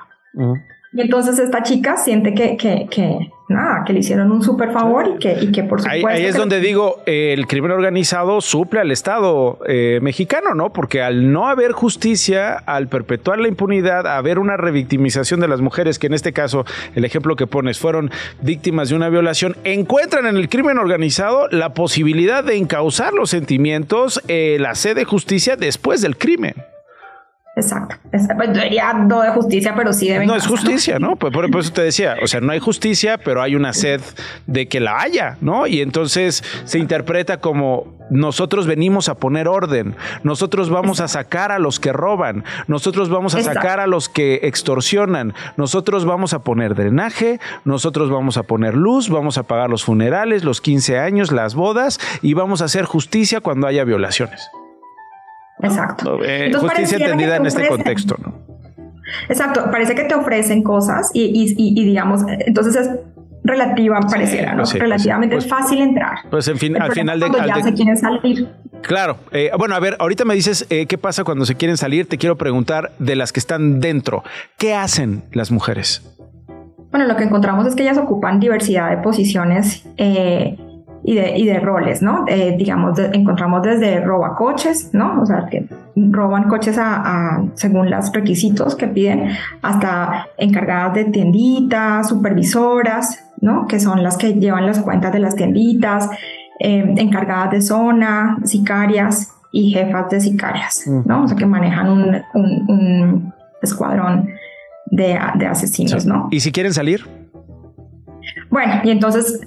Y entonces esta chica siente que, que, que nada, que le hicieron un súper favor y que, y que por supuesto... Ahí, es donde digo, el crimen organizado suple al Estado eh, mexicano, ¿no? Porque al no haber justicia, al perpetuar la impunidad, a haber una revictimización de las mujeres, que en este caso, el ejemplo que pones, fueron víctimas de una violación, encuentran en el crimen organizado la posibilidad de encauzar los sentimientos, eh, la sed de justicia después del crimen. Exacto. Pues diría no de justicia, pero sí de No es justicia, ¿no? Pues por, eso te decía, o sea, no hay justicia, pero hay una sed de que la haya, ¿no? Y entonces se interpreta como nosotros venimos a poner orden, nosotros vamos a sacar a los que roban, nosotros vamos a sacar a los que extorsionan, nosotros vamos a poner drenaje, nosotros vamos a poner luz, vamos a pagar los funerales, los 15 años, las bodas y vamos a hacer justicia cuando haya violaciones. Exacto. Eh, justicia entendida en este contexto, ¿no? Exacto, parece que te ofrecen cosas y, digamos, entonces es relativa, pareciera, ¿no? Pues Relativamente pues fácil entrar. Pues en fin, al final de, ya se quieren salir. Claro. Eh, bueno, a ver, ahorita me dices eh, qué pasa cuando se quieren salir. Te quiero preguntar de las que están dentro. ¿Qué hacen las mujeres? Bueno, lo que encontramos es que ellas ocupan diversidad de posiciones eh, y de, y de roles, ¿no? Eh, digamos, encontramos desde robacoches, ¿no? O sea, que roban coches a, según los requisitos que piden, hasta encargadas de tienditas, supervisoras, ¿no? Que son las que llevan las cuentas de las tienditas, eh, encargadas de zona, sicarias y jefas de sicarias, ¿no? O sea, que manejan un, un, escuadrón de, de asesinos, ¿no? ¿Y si quieren salir? Bueno, y entonces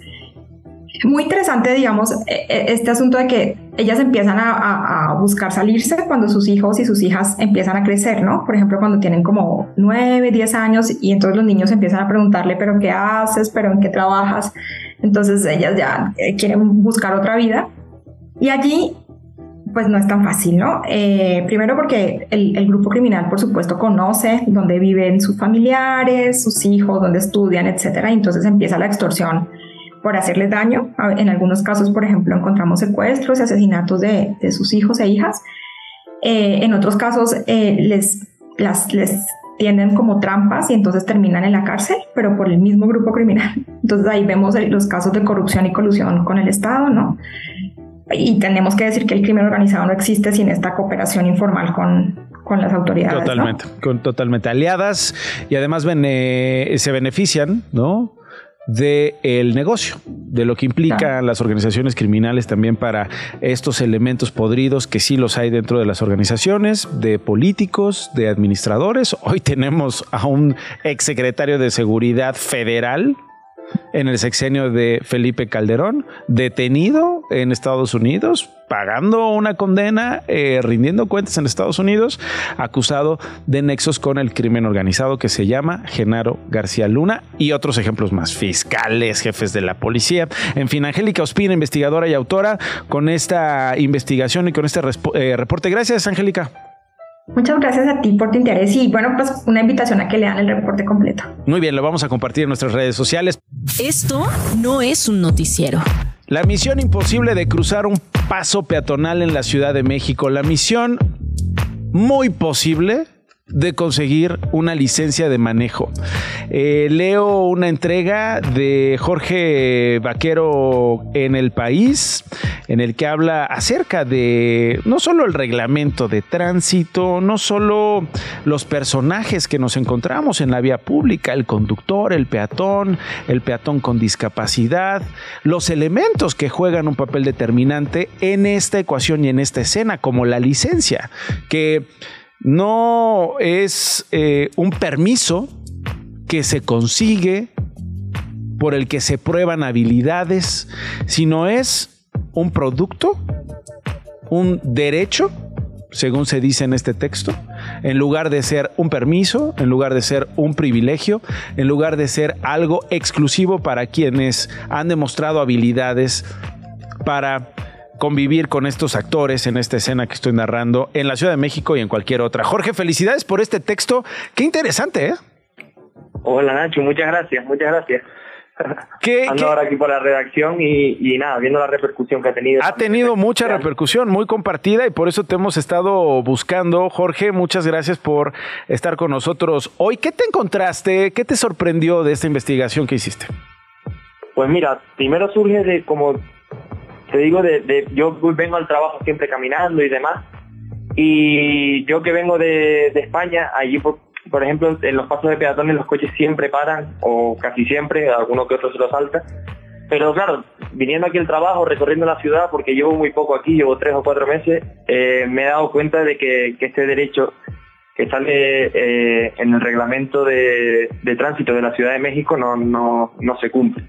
muy interesante, digamos, e, e, este asunto de que ellas empiezan a, buscar salirse cuando sus hijos y sus hijas empiezan a crecer, ¿no? Por ejemplo, cuando tienen como 9, 10 años y entonces los niños empiezan a preguntarle, pero ¿qué haces? ¿Pero en qué trabajas? Entonces ellas ya eh, quieren buscar otra vida. Y allí, pues no es tan fácil, ¿no? Eh, primero porque el, el, grupo criminal, por supuesto, conoce dónde viven sus familiares, sus hijos, dónde estudian, etcétera, y entonces empieza la extorsión por hacerles daño. En algunos casos, por ejemplo, encontramos secuestros y asesinatos de, sus hijos e hijas. Eh, en otros casos, eh, les, las, les tienden como trampas y entonces terminan en la cárcel, pero por el mismo grupo criminal. Entonces ahí vemos los casos de corrupción y colusión con el Estado, ¿no? Y tenemos que decir que el crimen organizado no existe sin esta cooperación informal con, con las autoridades. Totalmente, con, totalmente aliadas y además se benefician, ¿no? Del el negocio, de lo que implican las organizaciones criminales también para estos elementos podridos que sí los hay dentro de las organizaciones, de políticos, de administradores. Hoy tenemos a un exsecretario de Seguridad Federal en el sexenio de Felipe Calderón, detenido en Estados Unidos, pagando una condena, eh, rindiendo cuentas en Estados Unidos, acusado de nexos con el crimen organizado que se llama Genaro García Luna y otros ejemplos más, fiscales, jefes de la policía. En fin, Angélica Ospina, investigadora y autora, con esta investigación y con este eh, reporte. Gracias, Angélica. Muchas gracias a ti por tu interés y bueno, pues una invitación a que lean el reporte completo. Muy bien, lo vamos a compartir en nuestras redes sociales. Esto no es un noticiero. La misión imposible de cruzar un paso peatonal en la Ciudad de México. La misión muy posible de conseguir una licencia de manejo. Eh, leo una entrega de Jorge Vaquero en el país, en el que habla acerca de no solo el reglamento de tránsito, no solo los personajes que nos encontramos en la vía pública, el conductor, el peatón, el peatón con discapacidad, los elementos que juegan un papel determinante en esta ecuación y en esta escena, como la licencia, que no es eh, un permiso que se consigue por el que se prueban habilidades, sino es un producto, un derecho, según se dice en este texto, en lugar de ser un permiso, en lugar de ser un privilegio, en lugar de ser algo exclusivo para quienes han demostrado habilidades para convivir con estos actores en esta escena que estoy narrando en la Ciudad de México y en cualquier otra. Jorge, felicidades por este texto. Qué interesante, ¿eh? Hola Nacho, muchas gracias, muchas gracias. ¿Qué, Ando ahora aquí por la redacción y, nada, viendo la repercusión que ha tenido. Ha tenido mucha repercusión, muy compartida y por eso te hemos estado buscando. Jorge, muchas gracias por estar con nosotros hoy. ¿Qué te encontraste? ¿Qué te sorprendió de esta investigación que hiciste? Pues mira, primero surge de como te digo, de, yo vengo al trabajo siempre caminando y demás. Y yo que vengo de, España, allí por, por ejemplo, en los pasos de peatones los coches siempre paran, o casi siempre, alguno que otro se lo salta. Pero claro, viniendo aquí al trabajo, recorriendo la ciudad, porque llevo muy poco aquí, llevo tres o cuatro meses, eh, me he dado cuenta de que, este derecho que sale eh, en el reglamento de, tránsito de la Ciudad de México no, no, no se cumple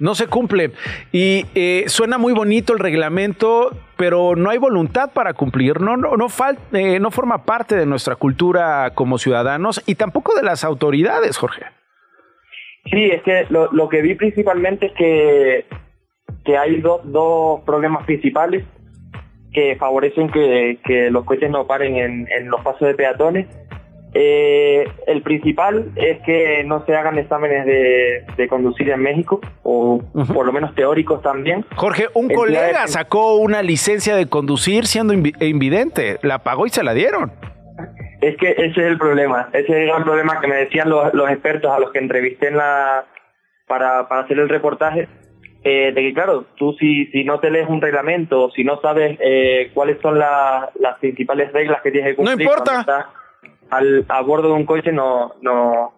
no se cumple. Y eh, suena muy bonito el reglamento, pero no hay voluntad para cumplir. No, no, no, eh, no forma parte de nuestra cultura como ciudadanos y tampoco de las autoridades, Jorge. Sí, es que lo, que vi principalmente es que, que hay dos problemas principales que favorecen que, los coches no paren en, en los pasos de peatones eh, el principal es que no se hagan exámenes de, conducir en México, o por lo menos teóricos también. Jorge, un colega sacó una licencia de conducir siendo invidente, la pagó y se la dieron. Es que ese es el problema, ese es el problema que me decían los, expertos a los que entrevisté en la, para, hacer el reportaje, eh, de que claro, tú si, si no te lees un reglamento, si no sabes eh, cuáles son las principales reglas que tienes que cumplir, no importa al, a bordo de un coche no, no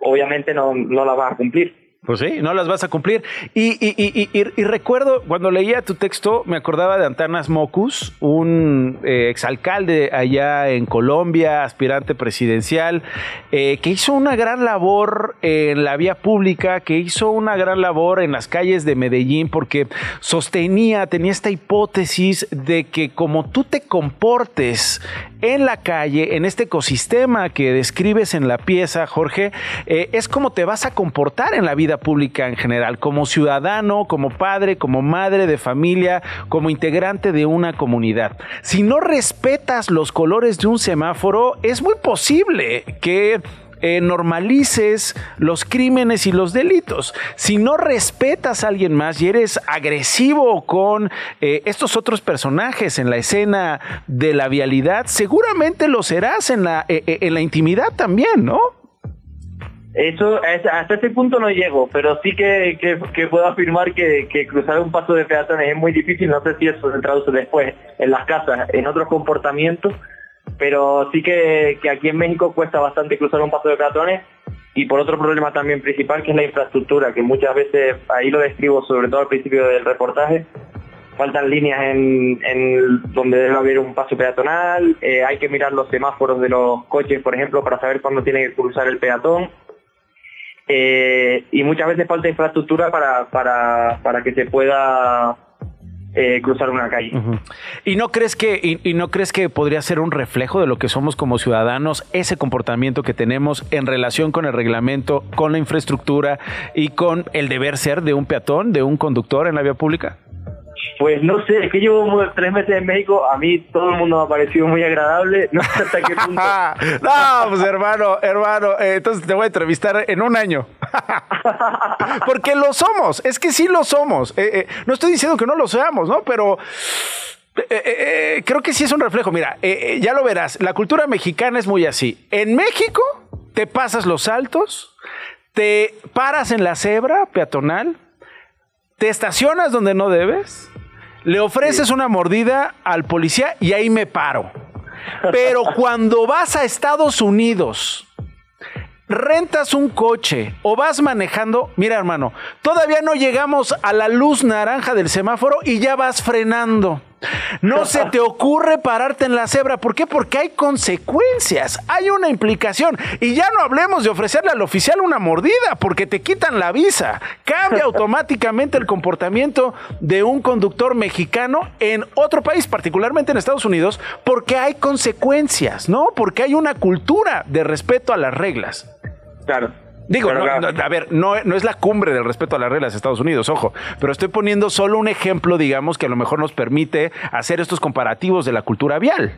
obviamente no, no la va a cumplir. Pues sí, no las vas a cumplir. Y, y, y, y, recuerdo, cuando leía tu texto, me acordaba de Antanas Mocus, un eh, exalcalde allá en Colombia, aspirante presidencial, eh, que hizo una gran labor en la vía pública, que hizo una gran labor en las calles de Medellín, porque sostenía, tenía esta hipótesis de que como tú te comportes en la calle, en este ecosistema que describes en la pieza, Jorge, eh, es como te vas a comportar en la vida pública en general, como ciudadano, como padre, como madre de familia, como integrante de una comunidad. Si no respetas los colores de un semáforo, es muy posible que eh, normalices los crímenes y los delitos. Si no respetas a alguien más y eres agresivo con eh, estos otros personajes en la escena de la vialidad, seguramente lo serás en la, eh, en la intimidad también, ¿no? Eso, hasta ese punto no llego, pero sí que, que, puedo afirmar que, que, cruzar un paso de peatones es muy difícil, no sé si eso se traduce después en las casas, en otros comportamientos, pero sí que, aquí en México cuesta bastante cruzar un paso de peatones. Y por otro problema también principal que es la infraestructura, que muchas veces, ahí lo describo sobre todo al principio del reportaje, faltan líneas en, donde debe haber un paso peatonal, eh, hay que mirar los semáforos de los coches, por ejemplo, para saber cuándo tiene que cruzar el peatón. Eh, y muchas veces falta infraestructura para, para, para que se pueda eh, cruzar una calle. ¿Y no crees que y, no crees que podría ser un reflejo de lo que somos como ciudadanos ese comportamiento que tenemos en relación con el reglamento, con la infraestructura y con el deber ser de un peatón, de un conductor en la vía pública? Pues no sé, es que llevo tres meses en México, a mí todo el mundo me ha parecido muy agradable, no sé hasta qué punto. no, pues hermano, hermano, eh, entonces te voy a entrevistar en un año. Porque lo somos, es que sí lo somos. Eh, eh, no estoy diciendo que no lo seamos, ¿no? Pero... creo que sí es un reflejo. Mira, ya lo verás, la cultura mexicana es muy así. En México te pasas los saltos, te paras en la cebra peatonal, te estacionas donde no debes, le ofreces una mordida al policía y ahí me paro. Pero cuando vas a Estados Unidos, rentas un coche o vas manejando, mira hermano, todavía no llegamos a la luz naranja del semáforo y ya vas frenando. No se te ocurre pararte en la cebra. ¿Por qué? Porque hay consecuencias, hay una implicación. Y ya no hablemos de ofrecerle al oficial una mordida, porque te quitan la visa. Cambia automáticamente el comportamiento de un conductor mexicano en otro país, particularmente en Estados Unidos, porque hay consecuencias, ¿no? Porque hay una cultura de respeto a las reglas. Claro. Digo, no, no, a ver, no, no es la cumbre del respeto a las reglas de Estados Unidos, ojo, pero estoy poniendo solo un ejemplo, digamos, que a lo mejor nos permite hacer estos comparativos de la cultura vial.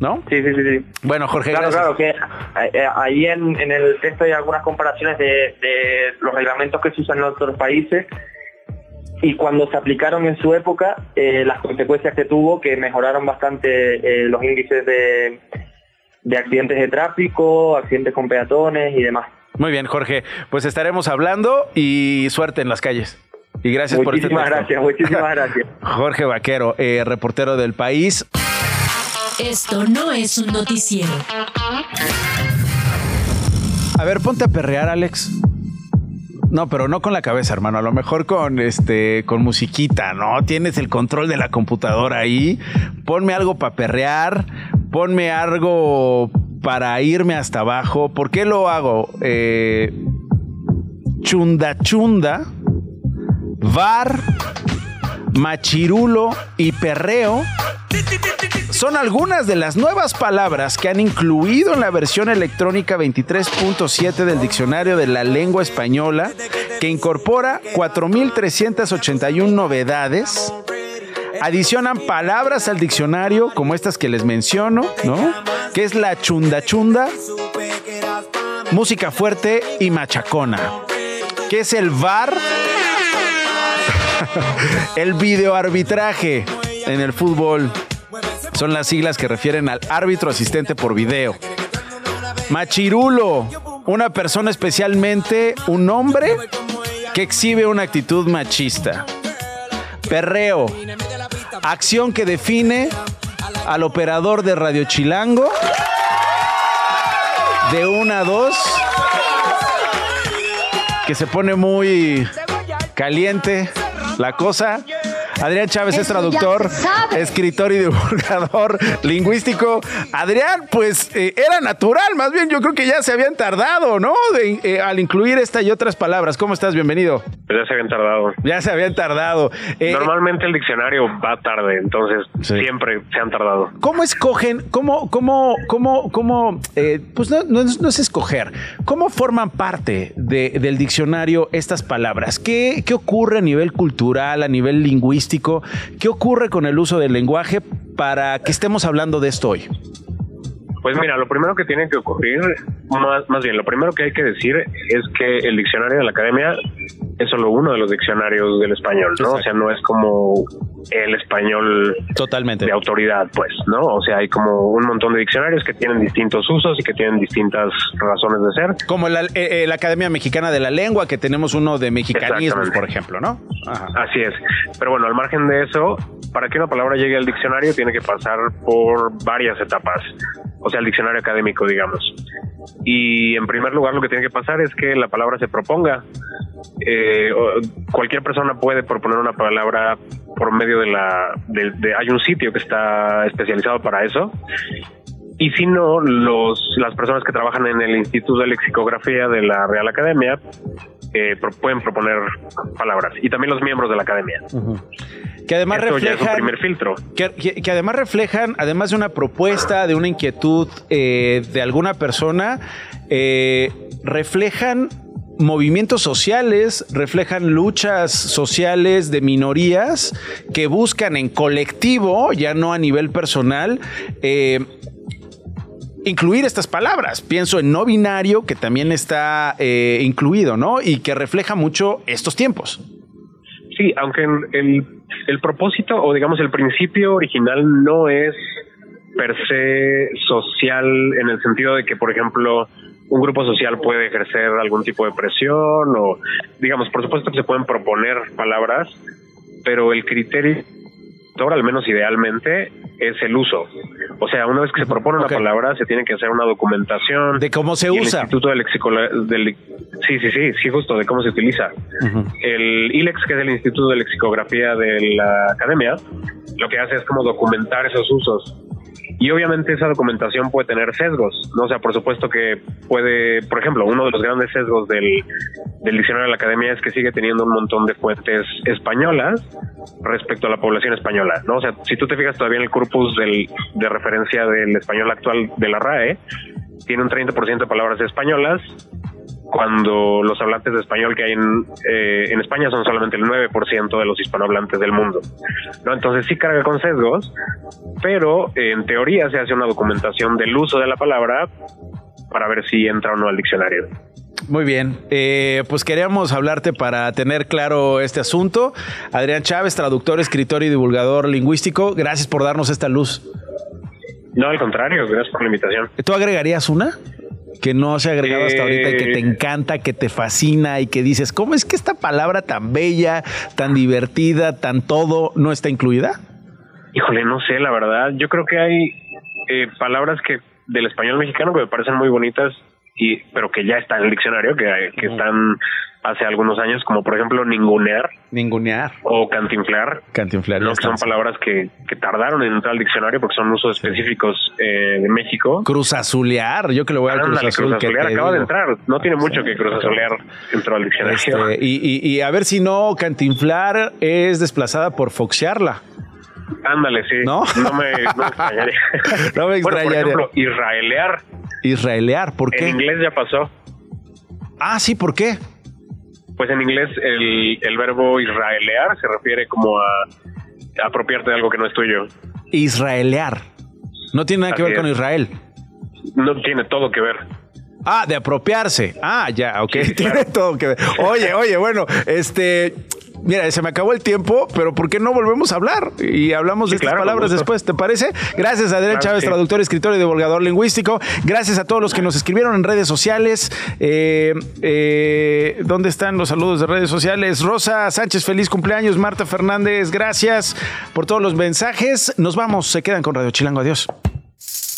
¿No? Mm. Sí, sí, sí. sí. Bueno, Jorge, Claro, gracias. claro, que eh, ahí en, en el texto hay algunas comparaciones de, de los reglamentos que se usan en otros países y cuando se aplicaron en su época, eh, las consecuencias que tuvo, que mejoraron bastante eh, los índices de, de accidentes de tráfico, accidentes con peatones y demás. Muy bien, Jorge, pues estaremos hablando y suerte en las calles. Y gracias por este Muchísimas gracias, muchísimas gracias. Jorge Vaquero, eh, reportero del país. Esto no es un noticiero. A ver, ponte a perrear, Alex. No, pero no con la cabeza, hermano. A lo mejor con este, con musiquita, ¿no? Tienes el control de la computadora ahí. Ponme algo para perrear. Ponme algo para irme hasta abajo. ¿Por qué lo hago? Eh, chunda chunda, bar, machirulo y perreo son algunas de las nuevas palabras que han incluido en la versión electrónica 23.7 del diccionario de la lengua española, que incorpora 4.381 novedades. Adicionan palabras al diccionario, como estas que les menciono, ¿no? Que es la chunda chunda, música fuerte y machacona. Que es el VAR, el videoarbitraje en el fútbol. Son las siglas que refieren al árbitro asistente por video. Machirulo, una persona especialmente un hombre que exhibe una actitud machista. Perreo, acción que define al operador de Radio Chilango. De una a dos. Que se pone muy caliente la cosa. Adrián Chávez es traductor, escritor y divulgador lingüístico. Adrián, pues eh, era natural, más bien yo creo que ya se habían tardado, ¿no? De, eh, al incluir esta y otras palabras. ¿Cómo estás? Bienvenido. Pues ya se habían tardado. Ya se habían tardado. Eh, Normalmente el diccionario va tarde, entonces siempre se han tardado. ¿Cómo escogen, cómo, cómo, cómo, cómo, eh, pues no, no es- no es escoger, cómo forman parte de- del diccionario estas palabras? ¿Qué, ¿Qué ocurre a nivel cultural, a nivel lingüístico? ¿Qué ocurre con el uso del lenguaje para que estemos hablando de esto hoy? Pues mira, lo primero que tiene que ocurrir, más, más bien, lo primero que hay que decir es que el diccionario de la academia es solo uno de los diccionarios del español, ¿no? O sea, no es como el español totalmente de autoridad, pues, ¿no? O sea, hay como un montón de diccionarios que tienen distintos usos y que tienen distintas razones de ser. Como la, eh, eh, la Academia Mexicana de la Lengua, que tenemos uno de mexicanismos, por ejemplo, ¿no? Así es. Pero bueno, al margen de eso, para que una palabra llegue al diccionario tiene que pasar por varias etapas. O sea, el diccionario académico, digamos. Y en primer lugar, lo que tiene que pasar es que la palabra se proponga. Eh, cualquier persona puede proponer una palabra por medio de la. de- de- hay un sitio que está especializado para eso. Y si no, los, las personas que trabajan en el Instituto de Lexicografía de la Real Academia eh, pro- pueden proponer palabras. Y también los miembros de la academia. Que además Esto ya es un reflejan primer filtro. que, que- que además reflejan, además de una propuesta, de una inquietud eh, de alguna persona, eh, reflejan movimientos sociales, reflejan luchas sociales de minorías que buscan en colectivo, ya no a nivel personal, eh, incluir estas palabras. Pienso en no binario, que también está eh, incluido, ¿no? Y que refleja mucho estos tiempos. Sí, aunque el, el propósito o digamos el principio original no es per se social en el sentido de que, por ejemplo, un grupo social puede ejercer algún tipo de presión o, digamos, por supuesto que se pueden proponer palabras, pero el criterio, ahora al menos idealmente, es el uso. O sea, una vez que se propone una palabra, se tiene que hacer una documentación. De cómo se y el usa. Instituto de Lexicola- de Le- Sí, sí, sí, sí, justo de cómo se utiliza. El ILEX, que es el Instituto de Lexicografía de la Academia, lo que hace es como documentar esos usos. Y obviamente esa documentación puede tener sesgos, ¿no? O sea, por supuesto que puede, por ejemplo, uno de los grandes sesgos del, del diccionario de la academia es que sigue teniendo un montón de fuentes españolas respecto a la población española, ¿no? O sea, si tú te fijas todavía en el corpus del, de referencia del español actual de la RAE, tiene un 30% de palabras españolas, cuando los hablantes de español que hay en, eh, en España son solamente el 9% de los hispanohablantes del mundo. ¿no? Entonces sí carga con sesgos, pero en teoría se hace una documentación del uso de la palabra para ver si entra o no al diccionario. Muy bien, eh, pues queríamos hablarte para tener claro este asunto. Adrián Chávez, traductor, escritor y divulgador lingüístico, gracias por darnos esta luz. No, al contrario, gracias por la invitación. ¿Tú agregarías una? Que no se ha agregado hasta ahorita y que te Eh. encanta, que te fascina y que dices, ¿cómo es que esta palabra tan bella, tan divertida, tan todo no está incluida? Híjole, no sé, la verdad. Yo creo que hay eh, palabras que del español mexicano que me parecen muy bonitas y pero que ya están en el diccionario, que, que están hace algunos años, como por ejemplo ningunear Ningunear. o cantinflar. Cantinflar. ¿no? ya que son palabras que, que tardaron en entrar al diccionario porque son usos específicos eh, de México. Cruzazulear, yo que le voy Cruz Ándale, Azul. ¿qué cruzazulear, acaba de entrar. No tiene mucho que cruzazulear entró al diccionario. Este, y, y- y a ver si no, cantinflar es desplazada por foxearla. Ándale, sí. ¿No? No me, no me extrañaría. No me Bueno, por extrañaría. ejemplo, israelear. Israelear, ¿por qué? En inglés ya pasó. Ah, sí, ¿por qué? Pues en inglés el, el verbo israelear se refiere como a apropiarte de algo que no es tuyo. Israelear. No tiene nada que ver con. Israel. No tiene todo que ver. Ah, de apropiarse. Ah, ya, ok. Tiene todo que ver. Oye, oye, bueno, este. Mira, se me acabó el tiempo, pero ¿por qué no volvemos a hablar? Y hablamos de Sí, estas claro, palabras después, ¿te parece? Gracias, Adrián Claro, Chávez, sí. traductor, escritor y divulgador lingüístico. Gracias a todos los que nos escribieron en redes sociales. Eh, eh, ¿Dónde están los saludos de redes sociales? Rosa Sánchez, feliz cumpleaños. Marta Fernández, gracias por todos los mensajes. Nos vamos, se quedan con Radio Chilango. Adiós.